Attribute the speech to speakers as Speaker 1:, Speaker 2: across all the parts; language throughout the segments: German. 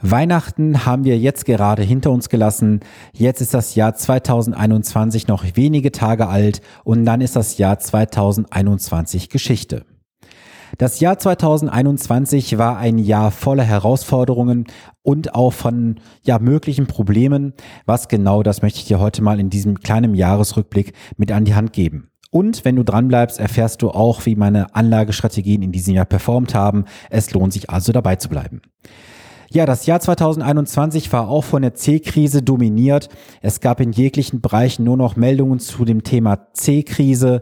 Speaker 1: Weihnachten haben wir jetzt gerade hinter uns gelassen. Jetzt ist das Jahr 2021 noch wenige Tage alt und dann ist das Jahr 2021 Geschichte. Das Jahr 2021 war ein Jahr voller Herausforderungen und auch von ja, möglichen Problemen. Was genau, das möchte ich dir heute mal in diesem kleinen Jahresrückblick mit an die Hand geben. Und wenn du dranbleibst, erfährst du auch, wie meine Anlagestrategien in diesem Jahr performt haben. Es lohnt sich also dabei zu bleiben. Ja, das Jahr 2021 war auch von der C-Krise dominiert. Es gab in jeglichen Bereichen nur noch Meldungen zu dem Thema C-Krise.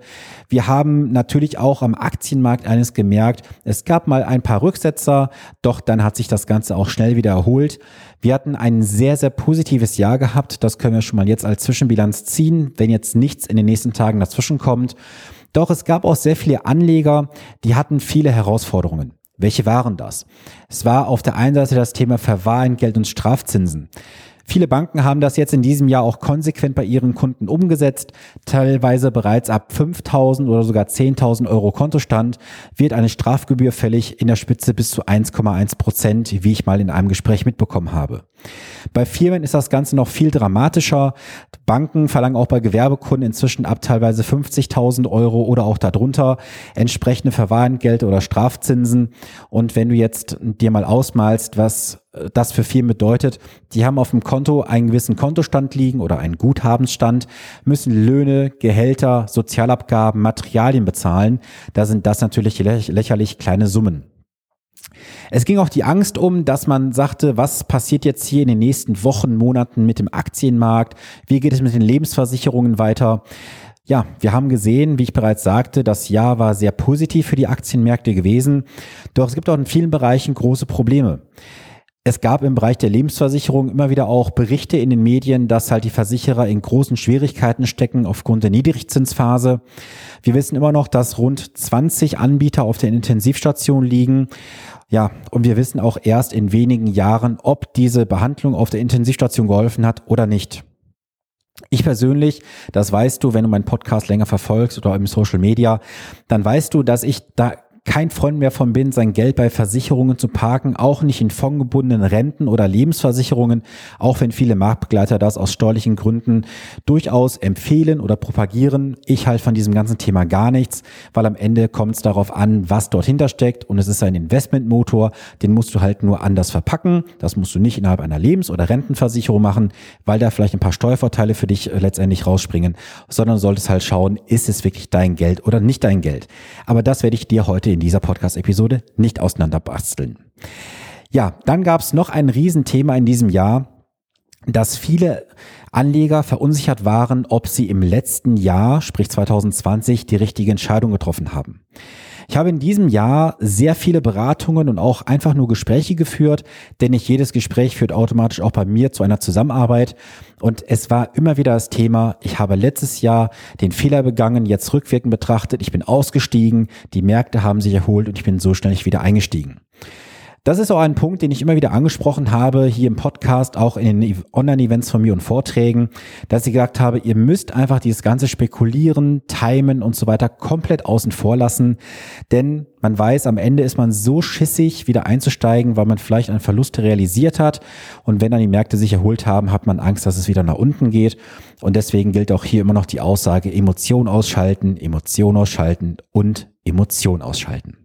Speaker 1: Wir haben natürlich auch am Aktienmarkt eines gemerkt. Es gab mal ein paar Rücksetzer, doch dann hat sich das Ganze auch schnell wieder erholt. Wir hatten ein sehr, sehr positives Jahr gehabt. Das können wir schon mal jetzt als Zwischenbilanz ziehen, wenn jetzt nichts in den nächsten Tagen dazwischen kommt. Doch es gab auch sehr viele Anleger, die hatten viele Herausforderungen. Welche waren das? Es war auf der einen Seite das Thema Verwahrentgelt und Strafzinsen. Viele Banken haben das jetzt in diesem Jahr auch konsequent bei ihren Kunden umgesetzt. Teilweise bereits ab 5.000 oder sogar 10.000 Euro Kontostand wird eine Strafgebühr fällig in der Spitze bis zu 1,1 Prozent, wie ich mal in einem Gespräch mitbekommen habe. Bei Firmen ist das Ganze noch viel dramatischer. Banken verlangen auch bei Gewerbekunden inzwischen ab teilweise 50.000 Euro oder auch darunter entsprechende Verwahrentgelte oder Strafzinsen. Und wenn du jetzt dir mal ausmalst, was das für Firmen bedeutet, die haben auf dem Konto einen gewissen Kontostand liegen oder einen Guthabensstand, müssen Löhne, Gehälter, Sozialabgaben, Materialien bezahlen. Da sind das natürlich lächerlich kleine Summen. Es ging auch die Angst um, dass man sagte, was passiert jetzt hier in den nächsten Wochen, Monaten mit dem Aktienmarkt? Wie geht es mit den Lebensversicherungen weiter? Ja, wir haben gesehen, wie ich bereits sagte, das Jahr war sehr positiv für die Aktienmärkte gewesen. Doch es gibt auch in vielen Bereichen große Probleme. Es gab im Bereich der Lebensversicherung immer wieder auch Berichte in den Medien, dass halt die Versicherer in großen Schwierigkeiten stecken aufgrund der Niedrigzinsphase. Wir wissen immer noch, dass rund 20 Anbieter auf der Intensivstation liegen. Ja, und wir wissen auch erst in wenigen Jahren, ob diese Behandlung auf der Intensivstation geholfen hat oder nicht. Ich persönlich, das weißt du, wenn du meinen Podcast länger verfolgst oder im Social Media, dann weißt du, dass ich da kein Freund mehr von bin, sein Geld bei Versicherungen zu parken, auch nicht in fondgebundenen Renten oder Lebensversicherungen, auch wenn viele Marktbegleiter das aus steuerlichen Gründen durchaus empfehlen oder propagieren. Ich halte von diesem ganzen Thema gar nichts, weil am Ende kommt es darauf an, was dort hintersteckt und es ist ein Investmentmotor, den musst du halt nur anders verpacken. Das musst du nicht innerhalb einer Lebens- oder Rentenversicherung machen, weil da vielleicht ein paar Steuervorteile für dich äh, letztendlich rausspringen, sondern solltest halt schauen, ist es wirklich dein Geld oder nicht dein Geld. Aber das werde ich dir heute in dieser Podcast-Episode nicht auseinanderbasteln. Ja, dann gab es noch ein Riesenthema in diesem Jahr, dass viele Anleger verunsichert waren, ob sie im letzten Jahr, sprich 2020, die richtige Entscheidung getroffen haben. Ich habe in diesem Jahr sehr viele Beratungen und auch einfach nur Gespräche geführt, denn nicht jedes Gespräch führt automatisch auch bei mir zu einer Zusammenarbeit. Und es war immer wieder das Thema, ich habe letztes Jahr den Fehler begangen, jetzt rückwirkend betrachtet, ich bin ausgestiegen, die Märkte haben sich erholt und ich bin so schnell wieder eingestiegen. Das ist auch ein Punkt, den ich immer wieder angesprochen habe, hier im Podcast, auch in den Online-Events von mir und Vorträgen, dass ich gesagt habe, ihr müsst einfach dieses ganze Spekulieren, Timen und so weiter komplett außen vor lassen. Denn man weiß, am Ende ist man so schissig, wieder einzusteigen, weil man vielleicht einen Verlust realisiert hat. Und wenn dann die Märkte sich erholt haben, hat man Angst, dass es wieder nach unten geht. Und deswegen gilt auch hier immer noch die Aussage, Emotion ausschalten, Emotion ausschalten und Emotion ausschalten.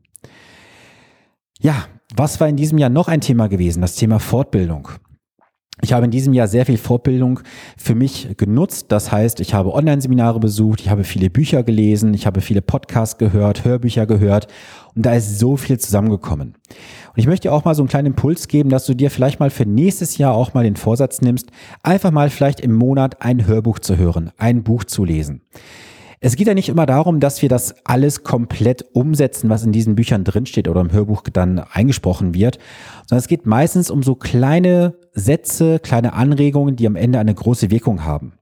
Speaker 1: Ja, was war in diesem Jahr noch ein Thema gewesen? Das Thema Fortbildung. Ich habe in diesem Jahr sehr viel Fortbildung für mich genutzt. Das heißt, ich habe Online-Seminare besucht, ich habe viele Bücher gelesen, ich habe viele Podcasts gehört, Hörbücher gehört und da ist so viel zusammengekommen. Und ich möchte auch mal so einen kleinen Impuls geben, dass du dir vielleicht mal für nächstes Jahr auch mal den Vorsatz nimmst, einfach mal vielleicht im Monat ein Hörbuch zu hören, ein Buch zu lesen. Es geht ja nicht immer darum, dass wir das alles komplett umsetzen, was in diesen Büchern drinsteht oder im Hörbuch dann eingesprochen wird, sondern es geht meistens um so kleine Sätze, kleine Anregungen, die am Ende eine große Wirkung haben.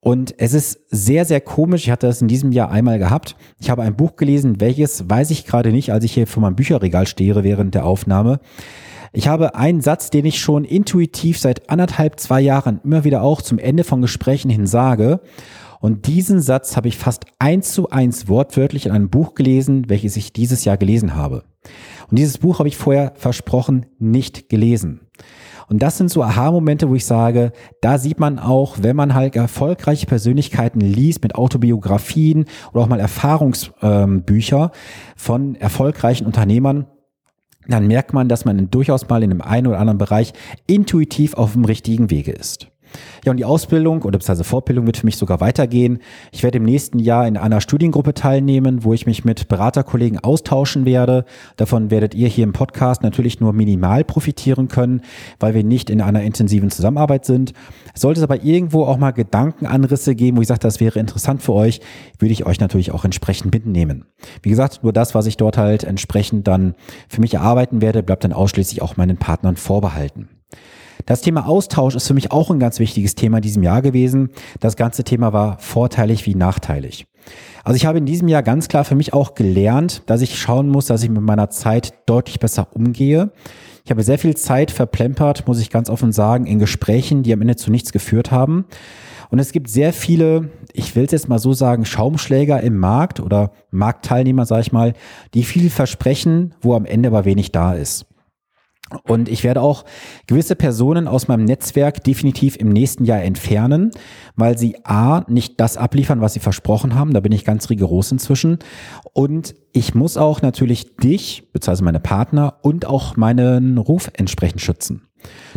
Speaker 1: Und es ist sehr, sehr komisch. Ich hatte das in diesem Jahr einmal gehabt. Ich habe ein Buch gelesen, welches weiß ich gerade nicht, als ich hier vor meinem Bücherregal stehe während der Aufnahme. Ich habe einen Satz, den ich schon intuitiv seit anderthalb, zwei Jahren immer wieder auch zum Ende von Gesprächen hin sage. Und diesen Satz habe ich fast eins zu eins wortwörtlich in einem Buch gelesen, welches ich dieses Jahr gelesen habe. Und dieses Buch habe ich vorher versprochen nicht gelesen. Und das sind so Aha-Momente, wo ich sage, da sieht man auch, wenn man halt erfolgreiche Persönlichkeiten liest mit Autobiografien oder auch mal Erfahrungsbücher von erfolgreichen Unternehmern, dann merkt man, dass man durchaus mal in einem einen oder anderen Bereich intuitiv auf dem richtigen Wege ist. Ja, und die Ausbildung oder beziehungsweise Fortbildung wird für mich sogar weitergehen. Ich werde im nächsten Jahr in einer Studiengruppe teilnehmen, wo ich mich mit Beraterkollegen austauschen werde. Davon werdet ihr hier im Podcast natürlich nur minimal profitieren können, weil wir nicht in einer intensiven Zusammenarbeit sind. Sollte es aber irgendwo auch mal Gedankenanrisse geben, wo ich sage, das wäre interessant für euch, würde ich euch natürlich auch entsprechend mitnehmen. Wie gesagt, nur das, was ich dort halt entsprechend dann für mich erarbeiten werde, bleibt dann ausschließlich auch meinen Partnern vorbehalten. Das Thema Austausch ist für mich auch ein ganz wichtiges Thema in diesem Jahr gewesen. Das ganze Thema war vorteilig wie nachteilig. Also ich habe in diesem Jahr ganz klar für mich auch gelernt, dass ich schauen muss, dass ich mit meiner Zeit deutlich besser umgehe. Ich habe sehr viel Zeit verplempert, muss ich ganz offen sagen, in Gesprächen, die am Ende zu nichts geführt haben. Und es gibt sehr viele, ich will es jetzt mal so sagen, Schaumschläger im Markt oder Marktteilnehmer, sage ich mal, die viel versprechen, wo am Ende aber wenig da ist. Und ich werde auch gewisse Personen aus meinem Netzwerk definitiv im nächsten Jahr entfernen, weil sie A, nicht das abliefern, was sie versprochen haben. Da bin ich ganz rigoros inzwischen. Und ich muss auch natürlich dich, beziehungsweise meine Partner und auch meinen Ruf entsprechend schützen.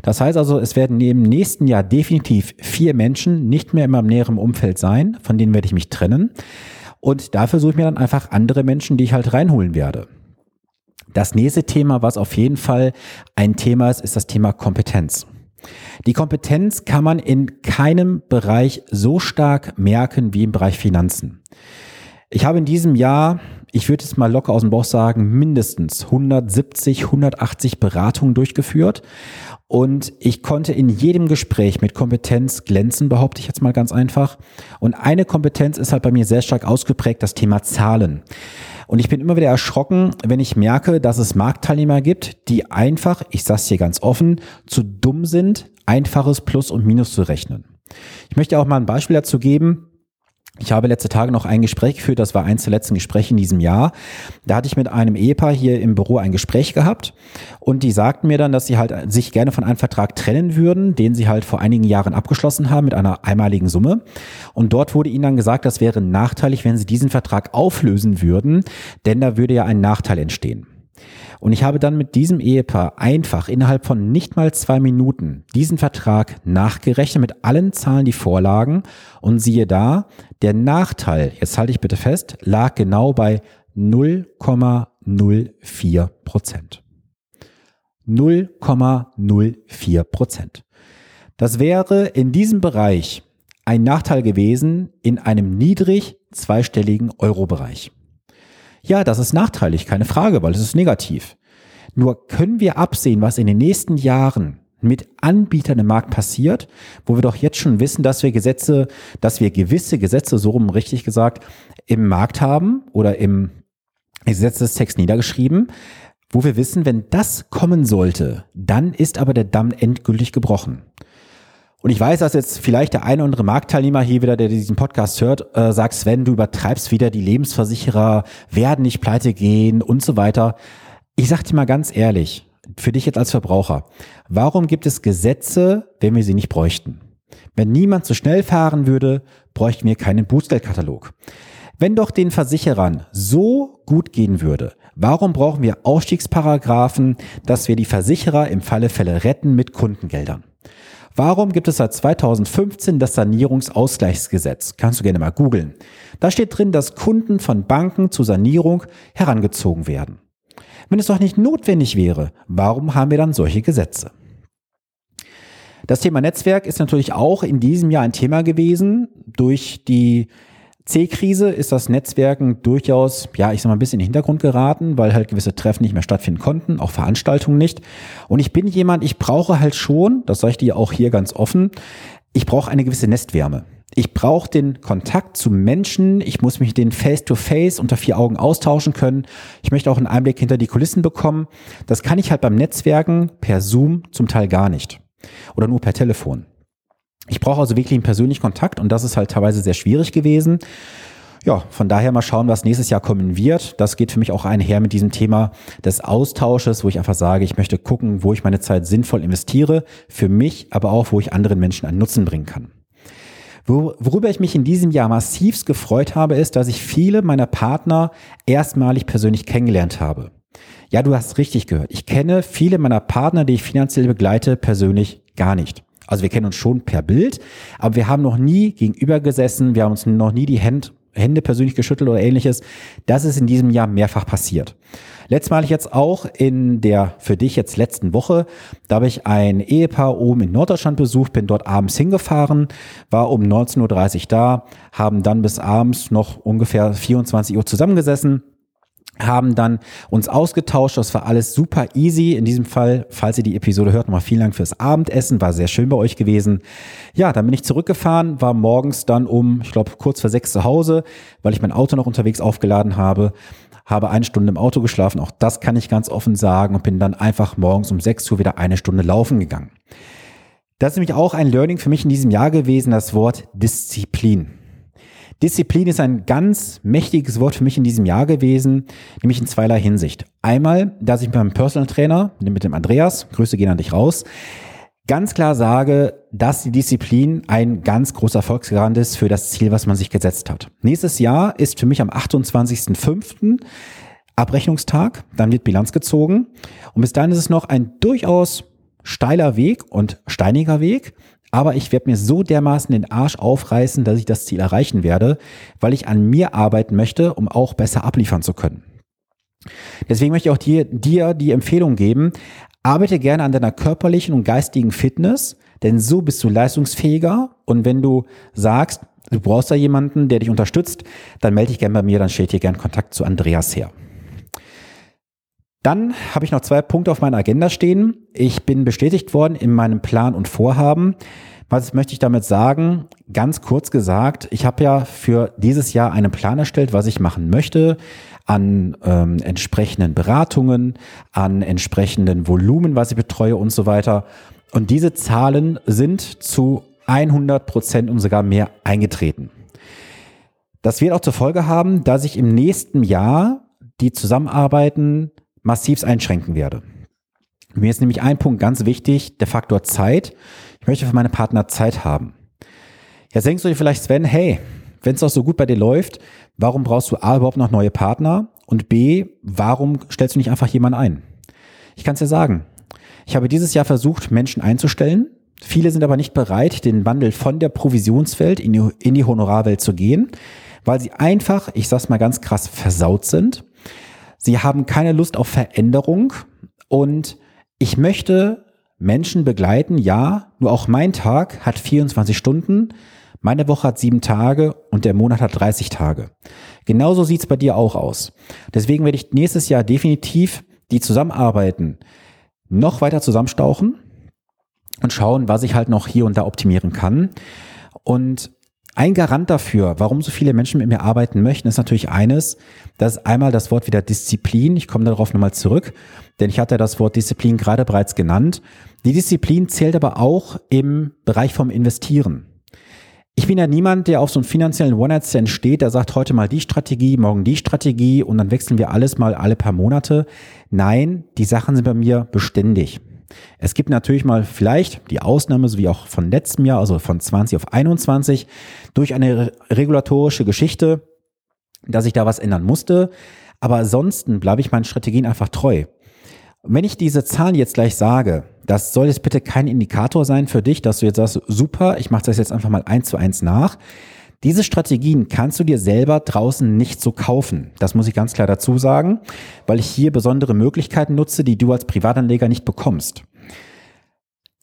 Speaker 1: Das heißt also, es werden im nächsten Jahr definitiv vier Menschen nicht mehr in meinem näheren Umfeld sein, von denen werde ich mich trennen. Und dafür suche ich mir dann einfach andere Menschen, die ich halt reinholen werde. Das nächste Thema, was auf jeden Fall ein Thema ist, ist das Thema Kompetenz. Die Kompetenz kann man in keinem Bereich so stark merken wie im Bereich Finanzen. Ich habe in diesem Jahr, ich würde es mal locker aus dem Bauch sagen, mindestens 170, 180 Beratungen durchgeführt. Und ich konnte in jedem Gespräch mit Kompetenz glänzen, behaupte ich jetzt mal ganz einfach. Und eine Kompetenz ist halt bei mir sehr stark ausgeprägt, das Thema Zahlen. Und ich bin immer wieder erschrocken, wenn ich merke, dass es Marktteilnehmer gibt, die einfach, ich sage hier ganz offen, zu dumm sind, einfaches Plus und Minus zu rechnen. Ich möchte auch mal ein Beispiel dazu geben. Ich habe letzte Tage noch ein Gespräch geführt, das war eins der letzten Gespräche in diesem Jahr. Da hatte ich mit einem Ehepaar hier im Büro ein Gespräch gehabt und die sagten mir dann, dass sie halt sich gerne von einem Vertrag trennen würden, den sie halt vor einigen Jahren abgeschlossen haben mit einer einmaligen Summe. Und dort wurde ihnen dann gesagt, das wäre nachteilig, wenn sie diesen Vertrag auflösen würden, denn da würde ja ein Nachteil entstehen. Und ich habe dann mit diesem Ehepaar einfach innerhalb von nicht mal zwei Minuten diesen Vertrag nachgerechnet mit allen Zahlen, die vorlagen. Und siehe da, der Nachteil, jetzt halte ich bitte fest, lag genau bei 0,04 Prozent. 0,04 Prozent. Das wäre in diesem Bereich ein Nachteil gewesen in einem niedrig zweistelligen Euro-Bereich. Ja, das ist nachteilig, keine Frage, weil es ist negativ. Nur können wir absehen, was in den nächsten Jahren mit Anbietern im Markt passiert, wo wir doch jetzt schon wissen, dass wir Gesetze, dass wir gewisse Gesetze, so rum richtig gesagt, im Markt haben oder im Gesetzestext niedergeschrieben, wo wir wissen, wenn das kommen sollte, dann ist aber der Damm endgültig gebrochen. Und ich weiß, dass jetzt vielleicht der eine oder andere Marktteilnehmer hier wieder, der diesen Podcast hört, äh, sagt, Sven, du übertreibst wieder, die Lebensversicherer werden nicht pleite gehen und so weiter. Ich sag dir mal ganz ehrlich, für dich jetzt als Verbraucher, warum gibt es Gesetze, wenn wir sie nicht bräuchten? Wenn niemand zu schnell fahren würde, bräuchten wir keinen Bußgeldkatalog. Wenn doch den Versicherern so gut gehen würde, warum brauchen wir Ausstiegsparagraphen, dass wir die Versicherer im Falle Fälle retten mit Kundengeldern? Warum gibt es seit 2015 das Sanierungsausgleichsgesetz? Kannst du gerne mal googeln. Da steht drin, dass Kunden von Banken zur Sanierung herangezogen werden. Wenn es doch nicht notwendig wäre, warum haben wir dann solche Gesetze? Das Thema Netzwerk ist natürlich auch in diesem Jahr ein Thema gewesen. Durch die C-Krise ist das Netzwerken durchaus, ja, ich sag mal, ein bisschen in den Hintergrund geraten, weil halt gewisse Treffen nicht mehr stattfinden konnten, auch Veranstaltungen nicht. Und ich bin jemand, ich brauche halt schon, das sage ich dir auch hier ganz offen, ich brauche eine gewisse Nestwärme. Ich brauche den Kontakt zu Menschen. Ich muss mich den face-to-face -face unter vier Augen austauschen können. Ich möchte auch einen Einblick hinter die Kulissen bekommen. Das kann ich halt beim Netzwerken per Zoom zum Teil gar nicht. Oder nur per Telefon. Ich brauche also wirklich einen persönlichen Kontakt und das ist halt teilweise sehr schwierig gewesen. ja, von daher mal schauen, was nächstes Jahr kommen wird. Das geht für mich auch einher mit diesem Thema des Austausches, wo ich einfach sage, ich möchte gucken, wo ich meine Zeit sinnvoll investiere, für mich, aber auch, wo ich anderen Menschen einen Nutzen bringen kann. Worüber ich mich in diesem Jahr massivst gefreut habe, ist, dass ich viele meiner Partner erstmalig persönlich kennengelernt habe. Ja, du hast richtig gehört. Ich kenne viele meiner Partner, die ich finanziell begleite, persönlich gar nicht. Also wir kennen uns schon per Bild, aber wir haben noch nie gegenüber gesessen, wir haben uns noch nie die Hände Hände persönlich geschüttelt oder ähnliches. Das ist in diesem Jahr mehrfach passiert. Letztmalig jetzt auch in der für dich jetzt letzten Woche, da habe ich ein Ehepaar oben in Norddeutschland besucht, bin dort abends hingefahren, war um 19.30 Uhr da, haben dann bis abends noch ungefähr 24 Uhr zusammengesessen haben dann uns ausgetauscht. Das war alles super easy. In diesem Fall, falls ihr die Episode hört, nochmal vielen Dank fürs Abendessen. War sehr schön bei euch gewesen. Ja, dann bin ich zurückgefahren, war morgens dann um, ich glaube, kurz vor sechs zu Hause, weil ich mein Auto noch unterwegs aufgeladen habe. Habe eine Stunde im Auto geschlafen. Auch das kann ich ganz offen sagen und bin dann einfach morgens um sechs Uhr wieder eine Stunde laufen gegangen. Das ist nämlich auch ein Learning für mich in diesem Jahr gewesen, das Wort Disziplin. Disziplin ist ein ganz mächtiges Wort für mich in diesem Jahr gewesen, nämlich in zweierlei Hinsicht. Einmal, dass ich mit meinem Personal Trainer, mit dem Andreas, Grüße gehen an dich raus, ganz klar sage, dass die Disziplin ein ganz großer Erfolgsgarant ist für das Ziel, was man sich gesetzt hat. Nächstes Jahr ist für mich am 28.05. Abrechnungstag, dann wird Bilanz gezogen und bis dahin ist es noch ein durchaus steiler Weg und steiniger Weg, aber ich werde mir so dermaßen den Arsch aufreißen, dass ich das Ziel erreichen werde, weil ich an mir arbeiten möchte, um auch besser abliefern zu können. Deswegen möchte ich auch dir, dir die Empfehlung geben, arbeite gerne an deiner körperlichen und geistigen Fitness, denn so bist du leistungsfähiger. Und wenn du sagst, du brauchst da jemanden, der dich unterstützt, dann melde dich gerne bei mir, dann steht dir gerne Kontakt zu Andreas her. Dann habe ich noch zwei Punkte auf meiner Agenda stehen. Ich bin bestätigt worden in meinem Plan und Vorhaben. Was möchte ich damit sagen? Ganz kurz gesagt, ich habe ja für dieses Jahr einen Plan erstellt, was ich machen möchte an ähm, entsprechenden Beratungen, an entsprechenden Volumen, was ich betreue und so weiter. Und diese Zahlen sind zu 100 Prozent und sogar mehr eingetreten. Das wird auch zur Folge haben, dass ich im nächsten Jahr die Zusammenarbeiten massivst einschränken werde. Mir ist nämlich ein Punkt ganz wichtig, der Faktor Zeit. Ich möchte für meine Partner Zeit haben. Jetzt denkst du dir vielleicht, Sven, hey, wenn es doch so gut bei dir läuft, warum brauchst du A überhaupt noch neue Partner? Und B, warum stellst du nicht einfach jemanden ein? Ich kann es dir sagen. Ich habe dieses Jahr versucht, Menschen einzustellen. Viele sind aber nicht bereit, den Wandel von der Provisionswelt in die, in die Honorarwelt zu gehen, weil sie einfach, ich sag's mal ganz krass, versaut sind Sie haben keine Lust auf Veränderung und ich möchte Menschen begleiten, ja, nur auch mein Tag hat 24 Stunden, meine Woche hat sieben Tage und der Monat hat 30 Tage. Genauso sieht's bei dir auch aus. Deswegen werde ich nächstes Jahr definitiv die Zusammenarbeiten noch weiter zusammenstauchen und schauen, was ich halt noch hier und da optimieren kann. Und ein Garant dafür, warum so viele Menschen mit mir arbeiten möchten, ist natürlich eines, das ist einmal das Wort wieder Disziplin. Ich komme darauf nochmal zurück, denn ich hatte das Wort Disziplin gerade bereits genannt. Die Disziplin zählt aber auch im Bereich vom Investieren. Ich bin ja niemand, der auf so einen finanziellen One-Night-Stand steht, der sagt heute mal die Strategie, morgen die Strategie und dann wechseln wir alles mal alle paar Monate. Nein, die Sachen sind bei mir beständig. Es gibt natürlich mal vielleicht die Ausnahme, so wie auch von letztem Jahr, also von 20 auf 21, durch eine regulatorische Geschichte, dass ich da was ändern musste. Aber ansonsten bleibe ich meinen Strategien einfach treu. wenn ich diese Zahlen jetzt gleich sage, das soll jetzt bitte kein Indikator sein für dich, dass du jetzt sagst, super, ich mache das jetzt einfach mal eins zu eins nach. Diese Strategien kannst du dir selber draußen nicht so kaufen. Das muss ich ganz klar dazu sagen, weil ich hier besondere Möglichkeiten nutze, die du als Privatanleger nicht bekommst.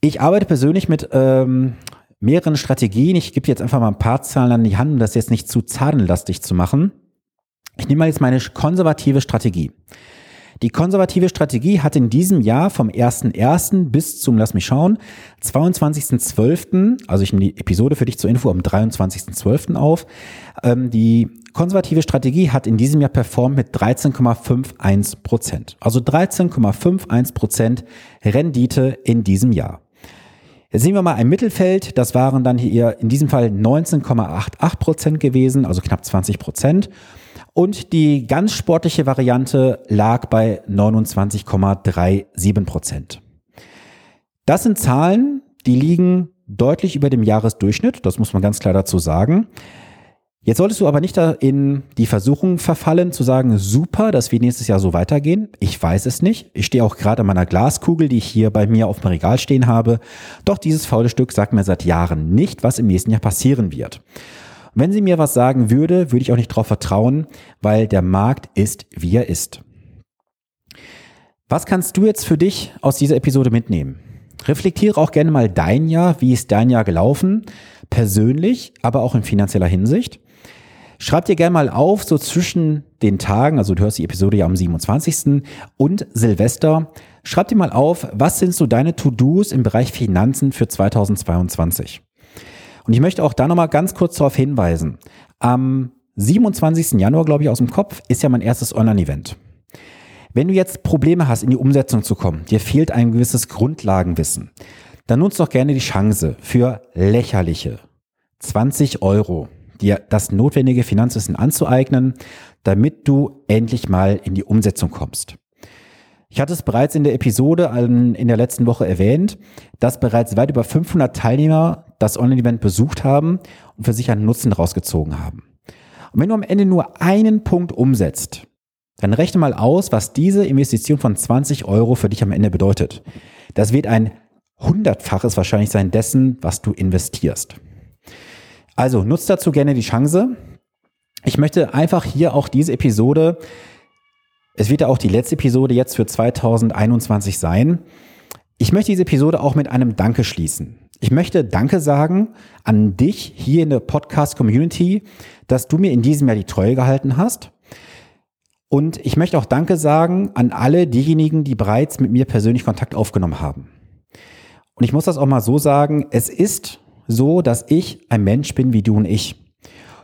Speaker 1: Ich arbeite persönlich mit ähm, mehreren Strategien. Ich gebe jetzt einfach mal ein paar Zahlen an die Hand, um das jetzt nicht zu zahlenlastig zu machen. Ich nehme mal jetzt meine konservative Strategie. Die konservative Strategie hat in diesem Jahr vom 1.1. bis zum, lass mich schauen, 22.12., also ich nehme die Episode für dich zur Info am 23.12. auf, ähm, die konservative Strategie hat in diesem Jahr performt mit 13,51 Prozent. Also 13,51 Prozent Rendite in diesem Jahr. Jetzt sehen wir mal ein Mittelfeld, das waren dann hier in diesem Fall 19,88 Prozent gewesen, also knapp 20 Prozent. Und die ganz sportliche Variante lag bei 29,37 Prozent. Das sind Zahlen, die liegen deutlich über dem Jahresdurchschnitt, das muss man ganz klar dazu sagen. Jetzt solltest du aber nicht in die Versuchung verfallen, zu sagen, super, dass wir nächstes Jahr so weitergehen. Ich weiß es nicht. Ich stehe auch gerade an meiner Glaskugel, die ich hier bei mir auf dem Regal stehen habe. Doch dieses faule Stück sagt mir seit Jahren nicht, was im nächsten Jahr passieren wird. Wenn sie mir was sagen würde, würde ich auch nicht darauf vertrauen, weil der Markt ist, wie er ist. Was kannst du jetzt für dich aus dieser Episode mitnehmen? Reflektiere auch gerne mal dein Jahr, wie ist dein Jahr gelaufen, persönlich, aber auch in finanzieller Hinsicht. Schreib dir gerne mal auf, so zwischen den Tagen, also du hörst die Episode ja am 27. und Silvester, schreib dir mal auf, was sind so deine To-Dos im Bereich Finanzen für 2022. Und ich möchte auch da nochmal ganz kurz darauf hinweisen. Am 27. Januar, glaube ich, aus dem Kopf, ist ja mein erstes Online-Event. Wenn du jetzt Probleme hast, in die Umsetzung zu kommen, dir fehlt ein gewisses Grundlagenwissen, dann nutzt doch gerne die Chance für lächerliche 20 Euro dir das notwendige Finanzwissen anzueignen, damit du endlich mal in die Umsetzung kommst. Ich hatte es bereits in der Episode in der letzten Woche erwähnt, dass bereits weit über 500 Teilnehmer das Online-Event besucht haben und für sich einen Nutzen rausgezogen haben. Und wenn du am Ende nur einen Punkt umsetzt, dann rechne mal aus, was diese Investition von 20 Euro für dich am Ende bedeutet. Das wird ein hundertfaches wahrscheinlich sein dessen, was du investierst. Also nutzt dazu gerne die Chance. Ich möchte einfach hier auch diese Episode, es wird ja auch die letzte Episode jetzt für 2021 sein. Ich möchte diese Episode auch mit einem Danke schließen. Ich möchte Danke sagen an dich hier in der Podcast-Community, dass du mir in diesem Jahr die Treue gehalten hast. Und ich möchte auch Danke sagen an alle diejenigen, die bereits mit mir persönlich Kontakt aufgenommen haben. Und ich muss das auch mal so sagen, es ist so, dass ich ein Mensch bin wie du und ich.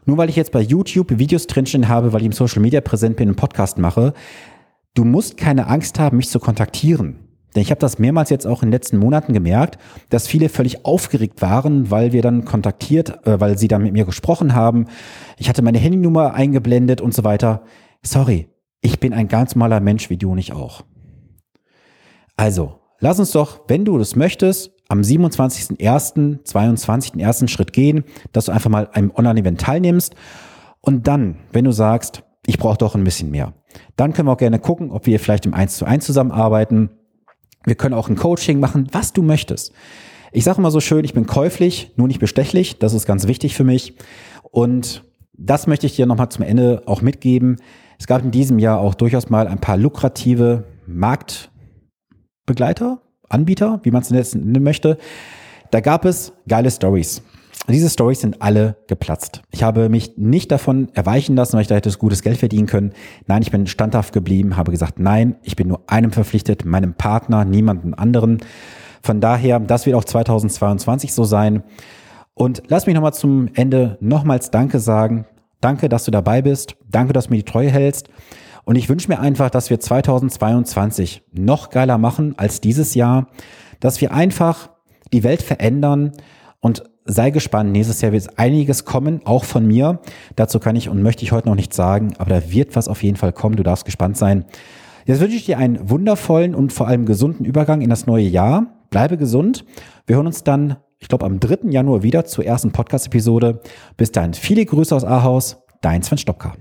Speaker 1: Nur weil ich jetzt bei YouTube Videos drinstehen habe, weil ich im Social Media präsent bin und Podcast mache, du musst keine Angst haben, mich zu kontaktieren. Denn ich habe das mehrmals jetzt auch in den letzten Monaten gemerkt, dass viele völlig aufgeregt waren, weil wir dann kontaktiert, äh, weil sie dann mit mir gesprochen haben. Ich hatte meine Handynummer eingeblendet und so weiter. Sorry, ich bin ein ganz normaler Mensch wie du und ich auch. Also, lass uns doch, wenn du das möchtest, am 27.01., 22. ersten Schritt gehen, dass du einfach mal einem Online-Event teilnimmst. Und dann, wenn du sagst, ich brauche doch ein bisschen mehr, dann können wir auch gerne gucken, ob wir vielleicht im 1 zu 1 zusammenarbeiten. Wir können auch ein Coaching machen, was du möchtest. Ich sage immer so schön, ich bin käuflich, nur nicht bestechlich. Das ist ganz wichtig für mich. Und das möchte ich dir nochmal zum Ende auch mitgeben. Es gab in diesem Jahr auch durchaus mal ein paar lukrative Marktbegleiter, Anbieter, wie man es nennen möchte. Da gab es geile Stories. Diese Stories sind alle geplatzt. Ich habe mich nicht davon erweichen lassen, weil ich da hätte gutes Geld verdienen können. Nein, ich bin standhaft geblieben, habe gesagt, nein, ich bin nur einem verpflichtet, meinem Partner, niemanden anderen. Von daher, das wird auch 2022 so sein. Und lass mich nochmal zum Ende nochmals Danke sagen. Danke, dass du dabei bist. Danke, dass du mir die Treue hältst. Und ich wünsche mir einfach, dass wir 2022 noch geiler machen als dieses Jahr, dass wir einfach die Welt verändern und sei gespannt, nächstes Jahr wird einiges kommen, auch von mir. Dazu kann ich und möchte ich heute noch nicht sagen, aber da wird was auf jeden Fall kommen. Du darfst gespannt sein. Jetzt wünsche ich dir einen wundervollen und vor allem gesunden Übergang in das neue Jahr. Bleibe gesund. Wir hören uns dann, ich glaube, am 3. Januar wieder zur ersten Podcast-Episode. Bis dahin viele Grüße aus Ahaus. Dein Sven Stopka.